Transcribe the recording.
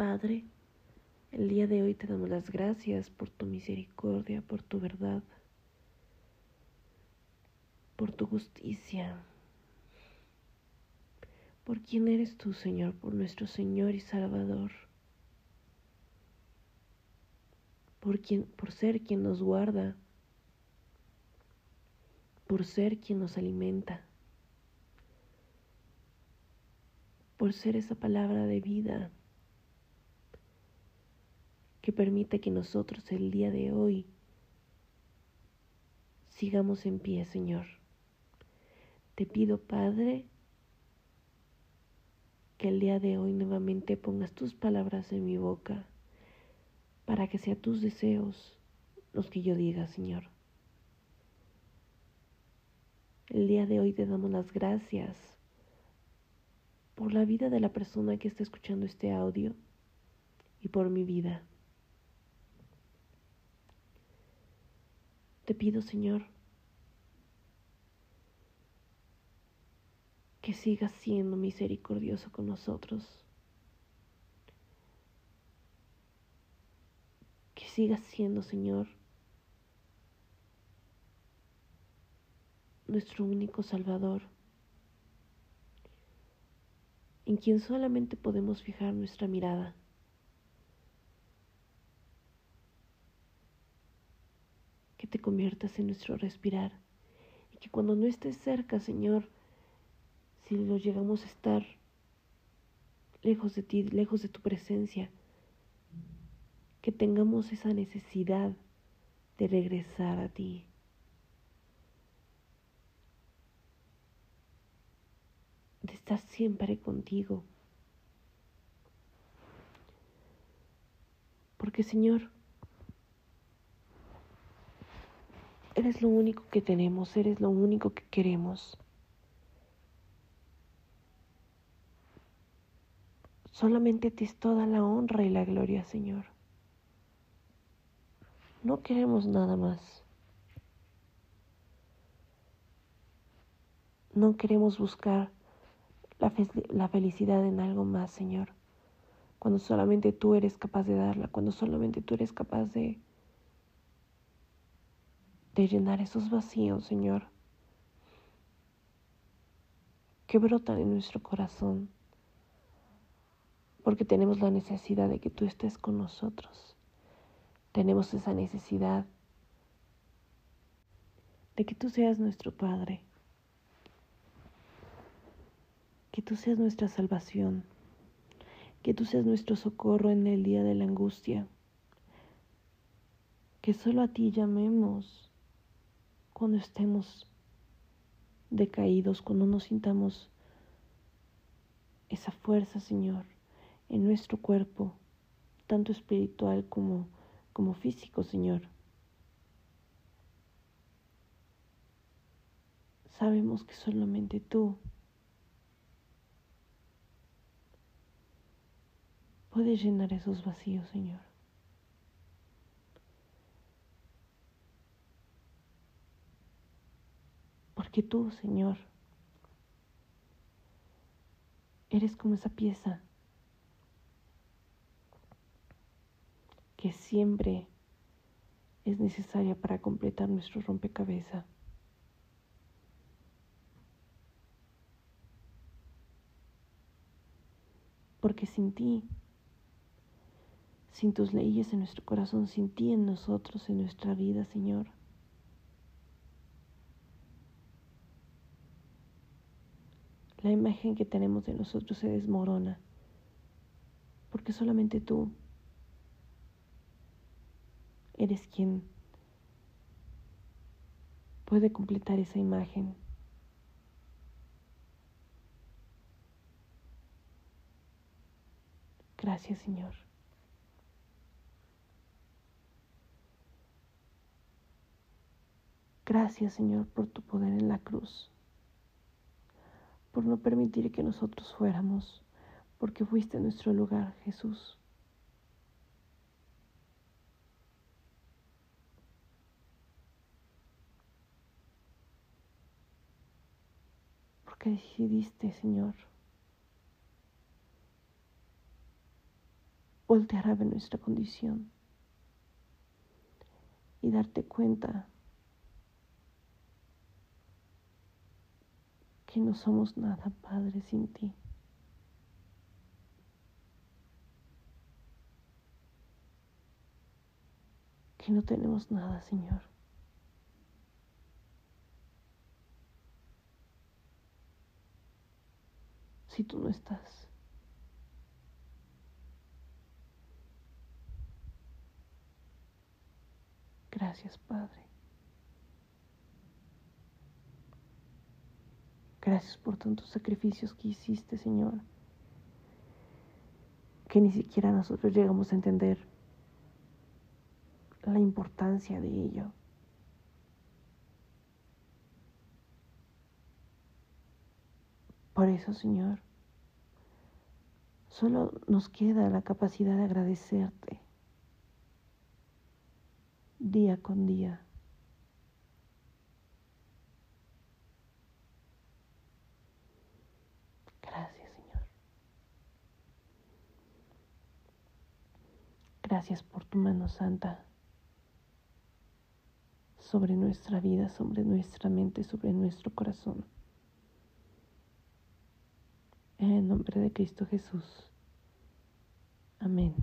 Padre, el día de hoy te damos las gracias por tu misericordia, por tu verdad, por tu justicia, por quien eres tú, Señor, por nuestro Señor y Salvador, por, por ser quien nos guarda, por ser quien nos alimenta, por ser esa palabra de vida que permite que nosotros el día de hoy sigamos en pie, Señor. Te pido, Padre, que el día de hoy nuevamente pongas tus palabras en mi boca para que sean tus deseos los que yo diga, Señor. El día de hoy te damos las gracias por la vida de la persona que está escuchando este audio y por mi vida. Te pido, Señor, que sigas siendo misericordioso con nosotros. Que sigas siendo, Señor, nuestro único Salvador, en quien solamente podemos fijar nuestra mirada. Te conviertas en nuestro respirar y que cuando no estés cerca, Señor, si lo llegamos a estar lejos de ti, lejos de tu presencia, que tengamos esa necesidad de regresar a ti. de estar siempre contigo. Porque Señor, Eres lo único que tenemos, eres lo único que queremos. Solamente a ti es toda la honra y la gloria, Señor. No queremos nada más. No queremos buscar la, la, felicidad en algo más, Señor. Cuando solamente tú eres capaz de darla, cuando solamente tú eres capaz de de llenar esos vacíos, Señor, que brotan en nuestro corazón, porque tenemos la necesidad de que tú estés con nosotros. Tenemos esa necesidad de que tú seas nuestro Padre, que tú seas nuestra salvación, que tú seas nuestro socorro en el día de la angustia, que solo a ti llamemos cuando estemos decaídos, cuando no sintamos esa fuerza, Señor, en nuestro cuerpo, tanto espiritual como, como físico, Señor. Sabemos que solamente tú puedes llenar esos vacíos, Señor. Porque tú, Señor, eres como esa pieza que siempre es necesaria para completar nuestro rompecabezas. Porque sin ti, sin tus leyes en nuestro corazón, sin ti en nosotros, en nuestra vida, Señor, la imagen que tenemos de nosotros se desmorona, porque solamente tú eres quien puede completar esa imagen. Gracias Señor. Gracias Señor por tu poder en la cruz por no permitir que nosotros fuéramos, porque fuiste nuestro lugar, Jesús. Porque decidiste, Señor, voltear a ver nuestra condición y darte cuenta que no somos nada, Padre, sin ti. Que no tenemos nada, Señor. Si tú no estás. Gracias, Padre. Gracias por tantos sacrificios que hiciste, Señor, que ni siquiera nosotros llegamos a entender la importancia de ello. Por eso, Señor, solo nos queda la capacidad de agradecerte día con día. Gracias, Señor. Gracias por tu mano santa sobre nuestra vida, sobre nuestra mente, sobre nuestro corazón. En el nombre de Cristo Jesús. Amén.